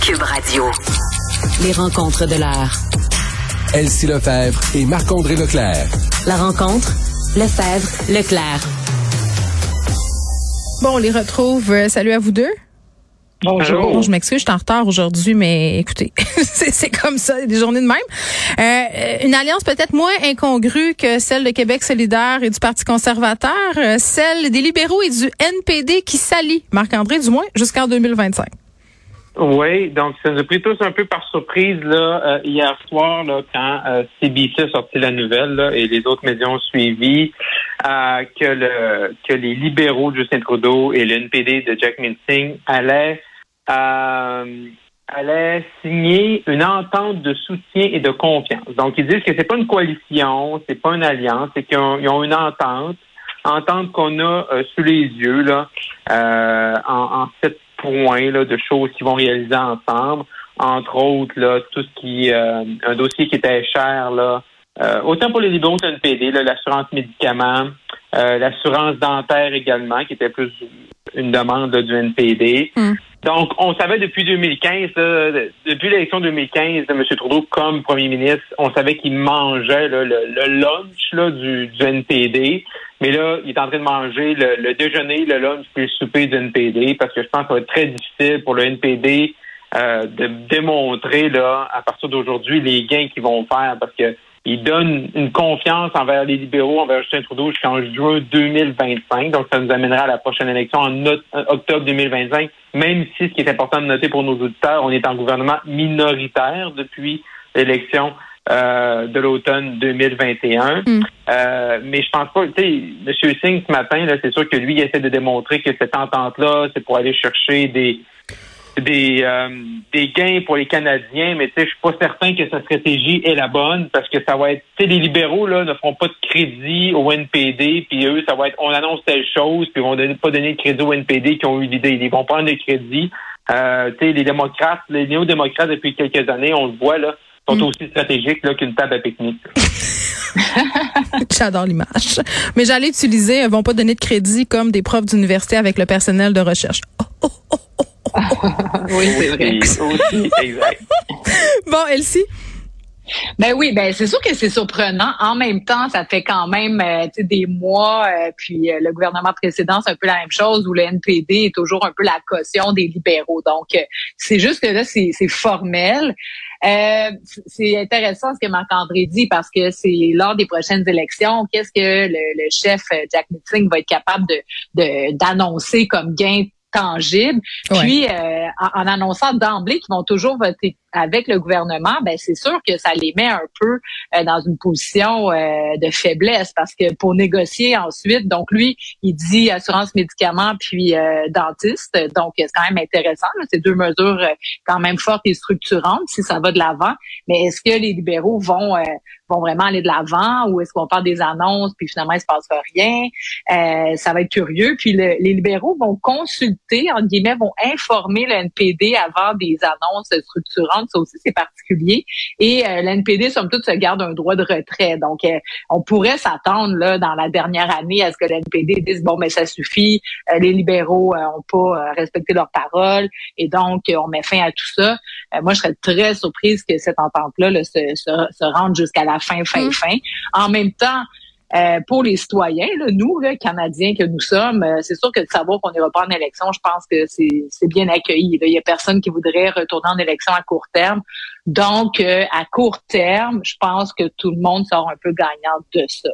Cube Radio. Les rencontres de l'heure. Elsie Lefebvre et Marc-André Leclerc. La rencontre, Lefebvre, Leclerc. Bon, on les retrouve. Euh, salut à vous deux. Bonjour. Bon, je m'excuse, je suis en retard aujourd'hui, mais écoutez, c'est c'est comme ça, des journées de même. Euh, une alliance peut-être moins incongrue que celle de Québec solidaire et du Parti conservateur, euh, celle des libéraux et du NPD qui s'allient, Marc-André, du moins, jusqu'en 2025. Oui, donc ça nous a pris tous un peu par surprise là euh, hier soir là, quand euh, CBC a sorti la nouvelle là, et les autres médias ont suivi euh, que le que les libéraux de Justin Trudeau et le NPD de Jack Minsing allaient euh, allaient signer une entente de soutien et de confiance. Donc ils disent que c'est pas une coalition, c'est pas une alliance, c'est qu'ils ont, ont une entente, entente qu'on a euh, sous les yeux là euh, en, en sept points là, de choses qu'ils vont réaliser ensemble. Entre autres, là, tout ce qui euh, un dossier qui était cher là, euh, autant pour les libéraux que le NPD, l'assurance médicaments, euh, l'assurance dentaire également, qui était plus une demande là, du NPD. Mm. Donc, on savait depuis 2015, là, depuis l'élection 2015 de M. Trudeau comme premier ministre, on savait qu'il mangeait là, le, le lunch du, du NPD. Mais là, il est en train de manger le, le déjeuner, le lunch puis le souper du NPD parce que je pense que ça va être très difficile pour le NPD euh, de démontrer là, à partir d'aujourd'hui les gains qu'ils vont faire parce que ils donnent une confiance envers les libéraux, envers Justin Trudeau jusqu'en juin 2025. Donc, ça nous amènera à la prochaine élection en en octobre 2025. Même si, ce qui est important de noter pour nos auditeurs, on est en gouvernement minoritaire depuis l'élection euh, de l'automne 2021. Mm. Euh, mais je pense pas, tu sais, M. Singh, ce matin, là, c'est sûr que lui, il essaie de démontrer que cette entente-là, c'est pour aller chercher des des, euh, des gains pour les Canadiens, mais tu sais, je suis pas certain que sa stratégie est la bonne parce que ça va être, tu sais, les libéraux là ne feront pas de crédit au NPD, puis eux, ça va être, on annonce telle chose, puis ils vont donner, pas donner de crédit au NPD qui ont eu l'idée, ils vont prendre le crédit. Euh, tu sais, les démocrates, les néo-démocrates depuis quelques années, on le voit là, sont Mm. aussi stratégiques là qu'une table à pique-nique. J'adore l'image. Mais j'allais utiliser, elles vont pas donner de crédit comme des profs d'université avec le personnel de recherche. Oh, oh, oh, oh. Oui, c'est vrai. Aussi, aussi, exact. Bon, Elsie? Ben oui, ben c'est sûr que c'est surprenant. En même temps, ça fait quand même euh, des mois, euh, puis euh, le gouvernement précédent, c'est un peu la même chose, où le NPD est toujours un peu la caution des libéraux. Donc, euh, c'est juste que là, c'est c'est formel. Euh, c'est intéressant ce que Marc-André dit parce que c'est lors des prochaines élections, qu'est-ce que le, chef euh, Jack Meeting va être capable de- d'annoncer comme gain tangible. Ouais. Puis, euh, en, en annonçant d'emblée qu'ils vont toujours voter avec le gouvernement, ben c'est sûr que ça les met un peu euh, dans une position euh, de faiblesse parce que pour négocier ensuite, donc lui, il dit assurance médicaments puis euh, dentiste, donc c'est quand même intéressant. C'est deux mesures euh, quand même fortes et structurantes si ça va de l'avant. Mais est-ce que les libéraux vont euh, vont vraiment aller de l'avant ou est-ce qu'on parle des annonces puis finalement il se passe rien Euh, Ça va être curieux. Puis le- les libéraux vont consulter, en guillemets, vont informer le NPD avant des annonces structurantes. Ça aussi, c'est particulier. Et euh, le NPD, somme toute, se garde un droit de retrait. Donc, euh, on pourrait s'attendre là dans la dernière année à ce que le NPD dise bon, mais ça suffit. euh, les libéraux euh, ont pas euh, respecté leur parole et donc on met fin à tout ça. Moi, je serais très surprise que cette entente-là là, se, se, se rende jusqu'à la fin, fin, Mm. fin. En même temps, euh, pour les citoyens, là, nous, là, Canadiens que nous sommes, euh, c'est sûr que de savoir qu'on n'ira pas en élection, je pense que c'est bien accueilli. là. Il y a personne qui voudrait retourner en élection à court terme. Donc, euh, à court terme, je pense que tout le monde sort un peu gagnant de ça.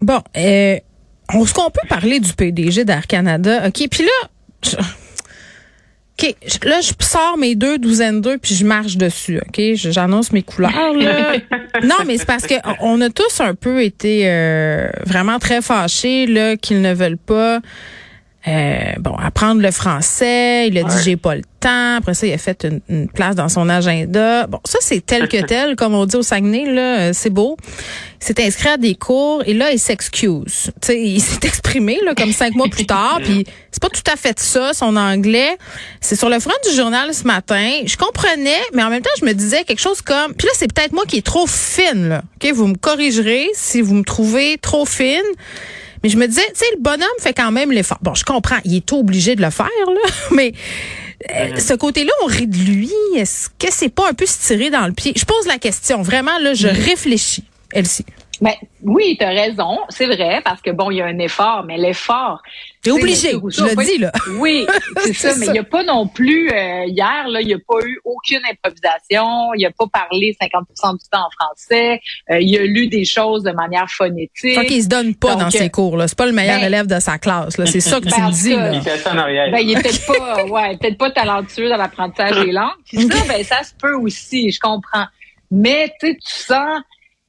Bon, est-ce qu'on peut parler du PDG d'Air Canada? OK, puis là, je- OK, là, je sors mes deux douzaines d'œufs puis je marche dessus, OK? J'annonce mes couleurs, là. non, mais c'est parce que on a tous un peu été euh, vraiment très fâchés, là, qu'ils ne veulent pas euh, bon, apprendre le français. Il a dit j'ai pas le temps. Après ça, il a fait une, une place dans son agenda. Bon, ça c'est tel que tel, comme on dit au Saguenay là, euh, c'est beau. Il s'est inscrit à des cours et là il s'excuse. Tu sais, il s'est exprimé là comme cinq mois plus tard. Puis c'est pas tout à fait ça son anglais. C'est sur le front du journal ce matin. Je comprenais, mais en même temps je me disais quelque chose comme. Puis là c'est peut-être moi qui est trop fine là. Ok, vous me corrigerez si vous me trouvez trop fine. Mais je me disais, tu sais, le bonhomme fait quand même l'effort. Bon, je comprends, il est obligé de le faire, là, mais Euh, ce côté-là, on rit de lui. Est-ce que c'est pas un peu se tirer dans le pied? Je pose la question. Vraiment, là, je réfléchis. Elsie. Ben, oui, tu as raison, c'est vrai, parce que bon, il y a un effort, mais l'effort. T'es obligé, je le dis, là. Oui, c'est ça, mais il n'y a pas non plus, euh, hier, là, il n'y a pas eu aucune improvisation, il n'a pas parlé 50% du temps en français, euh, il a lu des choses de manière phonétique. Fait qu'il se donne pas dans ses cours, là. C'est pas le meilleur ben, élève de sa classe, là. C'est ça que tu me dis, là. Ben, il est peut-être pas, ouais, peut-être pas talentueux dans l'apprentissage des langues. Puis ça, ben, ça se peut aussi, je comprends. Mais, tu sais, tu sens,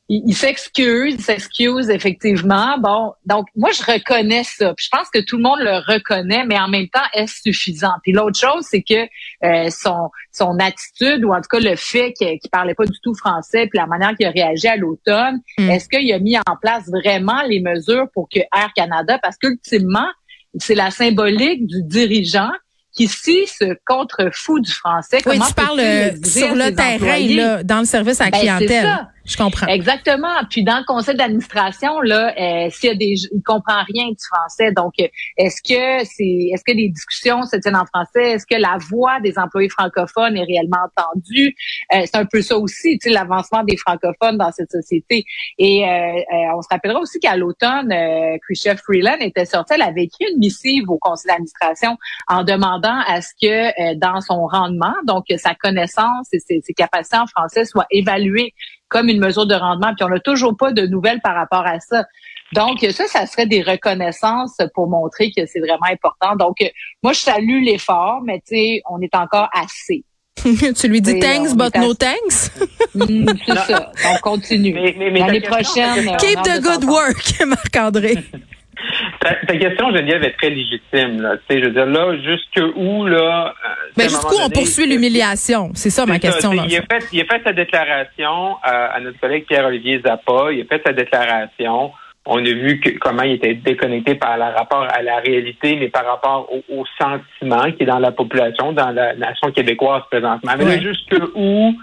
il, s'excuse, il s'excuse effectivement. Bon, donc moi je reconnais ça. Puis je pense que tout le monde le reconnaît, mais en même temps est-ce suffisant? Puis l'autre chose, c'est que euh, son son attitude ou en tout cas le fait qu'il qu parlait pas du tout français, puis la manière qu'il a réagi à l'automne, mm. est-ce qu'il a mis en place vraiment les mesures pour que Air Canada, parce qu'ultimement c'est la symbolique du dirigeant qui ici se contrefout du français. Oui, tu parles euh, sur le terrain, là, dans le service à la ben, clientèle. Je comprends. Exactement. Puis dans le conseil d'administration, là, euh, s'il y a des, il comprend rien du français. Donc, est-ce que c'est, est-ce que les discussions se tiennent en français? Est-ce que la voix des employés francophones est réellement entendue? Euh, C'est un peu ça aussi, tu sais, l'avancement des francophones dans cette société. Et euh, euh on se rappellera aussi qu'à l'automne, euh, Freeland était sortie, elle avait écrit une missive au conseil d'administration en demandant à ce que dans son rendement, donc sa connaissance et ses capacités en français soient évaluées comme une mesure de rendement, puis on n'a toujours pas de nouvelles par rapport à ça. Donc, ça, ça serait des reconnaissances pour montrer que c'est vraiment important. Donc, moi, je salue l'effort, mais tu sais, on est encore assez. tu lui dis thanks, but no thanks? Mm, c'est ça. On continue. L'année prochaine. Keep the good work, Marc-André. Ta, question, Geneviève, est très légitime. Là. je veux dire, là, jusque où, là... Euh, ben, jusqu'où on poursuit l'humiliation? C'est ça ma question. il, a fait, il a fait sa déclaration euh, à notre collègue Pierre-Olivier Zappa. Il a fait sa déclaration. On a vu que, comment il était déconnecté par rapport à la réalité, mais par rapport au, sentiment qui est dans la population, dans la nation québécoise présentement. Mais là, jusque où...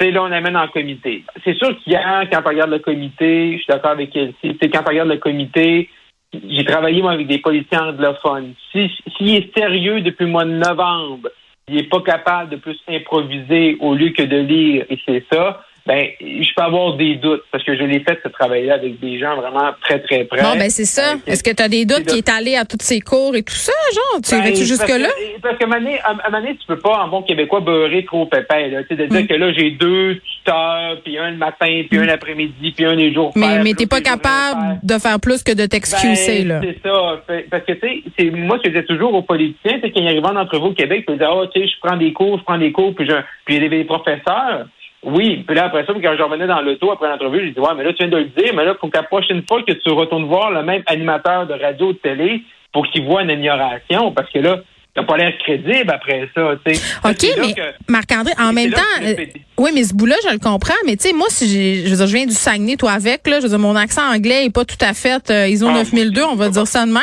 là, on amène en comité. C'est sûr qu'il y a, quand on regarde le comité, je suis d'accord avec elle, c'est quand on regarde le comité, j'ai travaillé moi avec des policiers anglophones. S'il si, est sérieux depuis le mois de novembre, il n'est pas capable de plus improviser au lieu que de lire, et c'est ça, ben, je peux avoir des doutes parce que je l'ai fait ce travail-là avec des gens vraiment très, très près. Bon, ben, c'est ça. Euh, Est-ce que tu as des doutes qui est allé à tous ces cours et tout ça, genre? Tu ben, tu jusque-là? Parce qu'à un moment tu peux pas, en bon québécois, beurrer trop pépin, là. Tu sais, de dire mm. que là, j'ai deux tuteurs, puis un le matin, puis un l'après-midi, puis un les jours. Mais, mais t'es pas capable de faire plus que de t'excuser, ben, là. C'est ça. Parce que, tu sais, moi, ce que je disais toujours aux politiciens, c'est qu'il y arrivant d'entre vous au Québec, ils disaient, oh, tu sais, je prends des cours, je prends des cours, puis je, puis il y a des professeurs oui, puis là, après ça, quand je revenais dans l'auto après l'entrevue, j'ai dit, ouais, mais là, tu viens de le dire, mais là, faut que la prochaine fois que tu retournes voir le même animateur de radio ou de télé pour qu'il voit une ignoration, parce que là, t'as pas l'air crédible après ça, tu sais. OK, mais Marc-André, en même temps, euh, oui, mais ce bout-là, je le comprends, mais tu sais, moi, si je veux dire, je viens du Saguenay, toi avec, là, je veux dire, mon accent anglais est pas tout à fait euh, ISO 9002, ah, on va dire ça de même.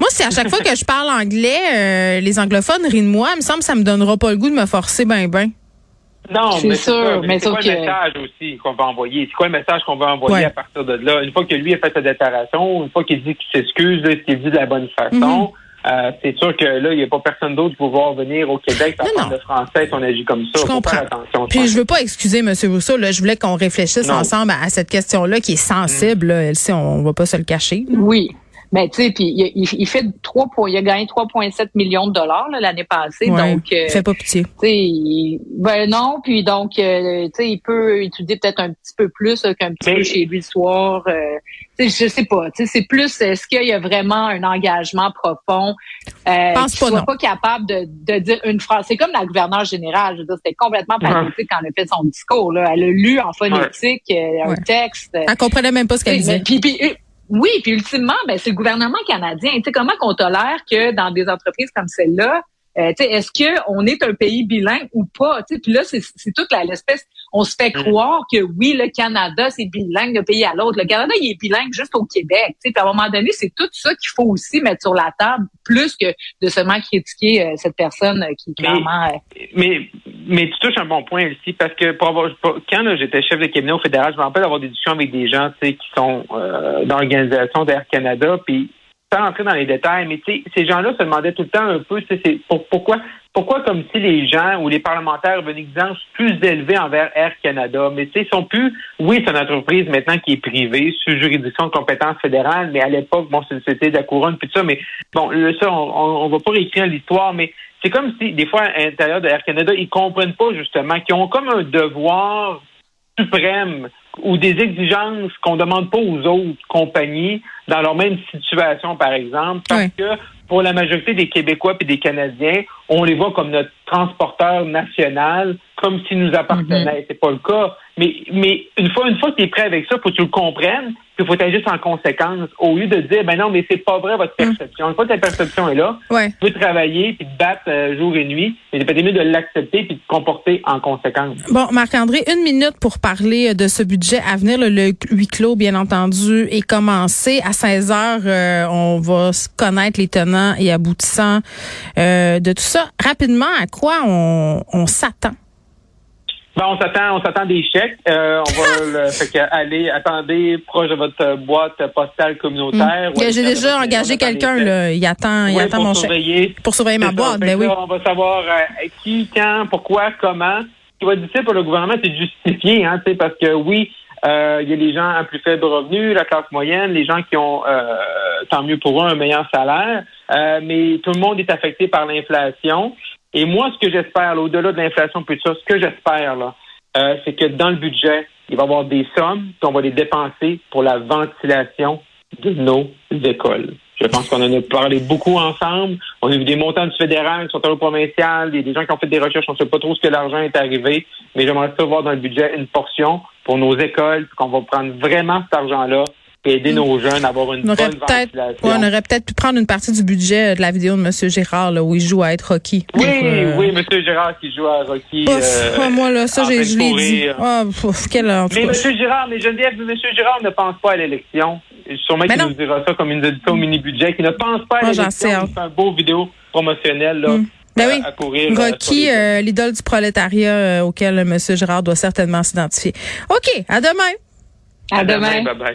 Moi, si à chaque fois que je parle anglais, euh, les anglophones rient de moi, il me semble que ça me donnera pas le goût de me forcer ben ben. Non, mais c'est mais c'est quoi le message aussi qu'on va envoyer? C'est quoi le message qu'on va envoyer à partir de là? Une fois que lui a fait sa déclaration, une fois qu'il dit qu'il s'excuse, qu'il dit de la bonne façon, mhm. euh, c'est sûr que là, il n'y a pas personne d'autre qui va pouvoir venir au Québec parler de français si on agit comme ça. Je comprends. Faire attention, Puis je veux pas excuser M. Rousseau, là, je voulais qu'on réfléchisse ensemble à, cette question-là qui est sensible. Là, elle sait, on, ne va pas se le cacher. Oui. Mais tu sais, puis il, fait trois il a gagné 3,7 millions de dollars l'année passée. donc, euh, fait pas pitié. Tu ben non, puis donc, euh, tu sais, il peut étudier peut-être un petit peu plus qu'un petit peu chez lui le soir. Euh, tu sais, je sais pas. Tu sais, c'est plus, est-ce qu'il y a vraiment un engagement profond euh, Pense pas, soit pas capable de, de dire une phrase? C'est comme la gouverneure générale. Je veux dire, c'était complètement pathétique quand elle a fait son discours. Là. Elle a lu en phonétique un texte. Elle comprenait même pas ce qu'elle disait. Puis, puis, oui, puis ultimement, ben, c'est le gouvernement canadien. Tu sais, comment qu'on tolère que dans des entreprises comme celle-là, euh, est-ce qu'on est un pays bilingue ou pas? Puis là, c'est toute l'espèce. On se fait mm. croire que oui, le Canada, c'est bilingue d'un pays à l'autre. Le Canada, il est bilingue juste au Québec. Puis à un moment donné, c'est tout ça qu'il faut aussi mettre sur la table, plus que de seulement critiquer euh, cette personne euh, qui clairement. Mais, mais tu touches un bon point ici, parce que pour avoir, quand j'étais chef de cabinet au fédéral, je me rappelle d'avoir des discussions avec des gens qui sont dans l'organisation d'Air Canada, puis sans entrer dans les détails, mais ces gens-là se demandaient tout le temps un peu, pour, pourquoi, pourquoi comme si les gens ou les parlementaires avaient une exigence plus élevée envers Air Canada, mais tu sais, ils sont plus, oui, c'est une entreprise maintenant qui est privée, sous juridiction de compétence fédérale, mais à l'époque, bon, c'était de la couronne, puis ça, mais bon, ça, on, on, va pas réécrire l'histoire, mais c'est comme si, des fois, à l'intérieur de Air Canada, ils comprennent pas, justement, qu'ils ont comme un devoir suprême ou des exigences qu'on demande pas aux autres compagnies dans leur même situation, par exemple, parce que pour la majorité des Québécois et des Canadiens, on les voit comme notre transporteur national, comme s'ils nous appartenaient. Mm-hmm. C'est pas le cas. Mais, mais une fois, une fois que tu es prêt avec ça, faut que tu le comprennes, puis faut agir en conséquence, au lieu de dire, ben non, mais c'est pas vrai votre mm. perception. Une fois que ta perception est là, tu peux travailler puis te battre euh, jour et nuit, mais c'est mieux de l'accepter puis de te comporter en conséquence. Bon, Marc-André, une minute pour parler de ce budget à venir. Le, huis clos, bien entendu, est commencé. À 16 heures, euh, on va connaître les tenants et aboutissants euh, de tout ça. Rapidement, à quoi on, on s'attend? Ben, on s'attend, on s'attend des chèques. Euh, on va le, fait que, aller, attendez proche de votre boîte postale communautaire. Mm. J'ai déjà engagé quelqu'un là. Il attend, il attend mon chèque pour surveiller ma boîte. Ben oui. on va savoir euh, qui, quand, pourquoi, comment. Ce qui va être difficile pour le gouvernement, c'est de justifier, hein, parce que oui, euh, il y a les gens à plus faible revenu, la classe moyenne, les gens qui ont, euh, tant mieux pour eux, un meilleur salaire, euh, mais tout le monde est affecté par l'inflation. Et moi, ce que j'espère, au-delà de l'inflation, plus ça, ce que j'espère, là, euh, c'est que dans le budget, il va y avoir des sommes qu'on va les dépenser pour la ventilation de nos écoles. Je pense qu'on en a parlé beaucoup ensemble. On a vu des montants du fédéral qui sont au provincial, des, des gens qui ont fait des recherches, on ne sait pas trop ce que l'argent est arrivé, mais j'aimerais savoir dans le budget une portion pour nos écoles, qu'on va prendre vraiment cet argent-là aider nos jeunes à avoir une bonne ventilation. on aurait peut-être pu prendre une partie du budget de la vidéo de M. Gérard là, où il joue à être Rocky. Oui, euh, oui, M. Gérard qui joue à Rocky. euh, moi, là, ça, je l'ai dit. Oh, quelle, mais M. Gérard, mais Geneviève, M. Gérard ne pense pas à l'élection. Sûrement qu'il nous dira ça comme une dit au mini-budget, qui ne pense pas à l'élection. C'est un beau vidéo promotionnel, là. Mm. Ben oui. À courir, Rocky, euh, l'idole du prolétariat euh, auquel M. Gérard doit certainement s'identifier. OK, à demain. À, demain. demain. Bye bye.